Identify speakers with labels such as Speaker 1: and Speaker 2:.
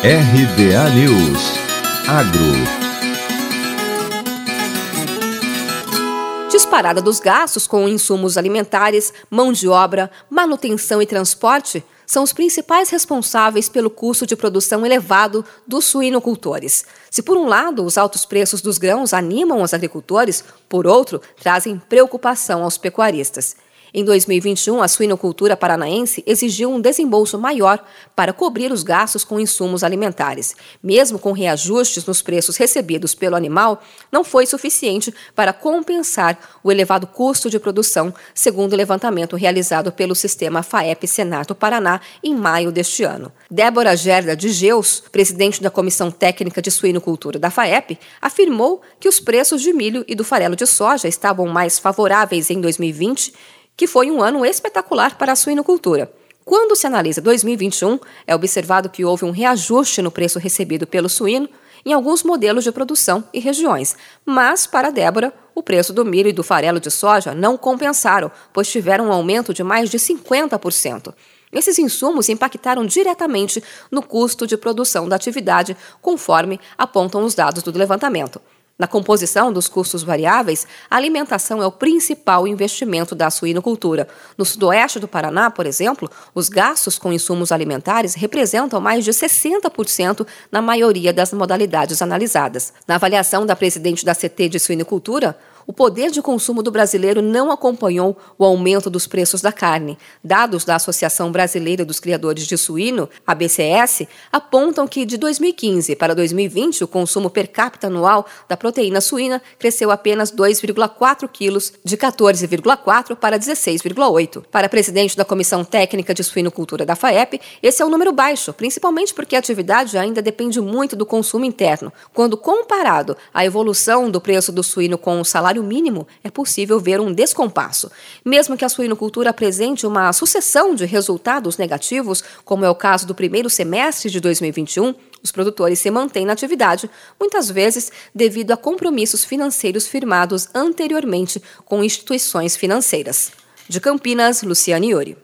Speaker 1: RBA News Agro
Speaker 2: Disparada dos gastos com insumos alimentares, mão de obra, manutenção e transporte são os principais responsáveis pelo custo de produção elevado dos suinocultores. Se, por um lado, os altos preços dos grãos animam os agricultores, por outro, trazem preocupação aos pecuaristas. Em 2021, a suinocultura paranaense exigiu um desembolso maior para cobrir os gastos com insumos alimentares. Mesmo com reajustes nos preços recebidos pelo animal, não foi suficiente para compensar o elevado custo de produção, segundo o levantamento realizado pelo sistema FAEP Senato Paraná em maio deste ano. Débora Gerda de Geus, presidente da Comissão Técnica de Suinocultura da FAEP, afirmou que os preços de milho e do farelo de soja estavam mais favoráveis em 2020 que foi um ano espetacular para a suinocultura. Quando se analisa 2021, é observado que houve um reajuste no preço recebido pelo suíno em alguns modelos de produção e regiões. Mas, para Débora, o preço do milho e do farelo de soja não compensaram, pois tiveram um aumento de mais de 50%. Esses insumos impactaram diretamente no custo de produção da atividade, conforme apontam os dados do levantamento. Na composição dos custos variáveis, a alimentação é o principal investimento da suinocultura. No sudoeste do Paraná, por exemplo, os gastos com insumos alimentares representam mais de 60% na maioria das modalidades analisadas. Na avaliação da presidente da CT de Suinocultura, o poder de consumo do brasileiro não acompanhou o aumento dos preços da carne. Dados da Associação Brasileira dos Criadores de Suíno, a BCS, apontam que de 2015 para 2020 o consumo per capita anual da proteína suína cresceu apenas 2,4 quilos, de 14,4 para 16,8. Para presidente da Comissão Técnica de Suinocultura da FAEP, esse é um número baixo, principalmente porque a atividade ainda depende muito do consumo interno. Quando comparado à evolução do preço do suíno com o salário salário mínimo, é possível ver um descompasso. Mesmo que a suinocultura apresente uma sucessão de resultados negativos, como é o caso do primeiro semestre de 2021, os produtores se mantêm na atividade, muitas vezes devido a compromissos financeiros firmados anteriormente com instituições financeiras. De Campinas, Luciane Iori.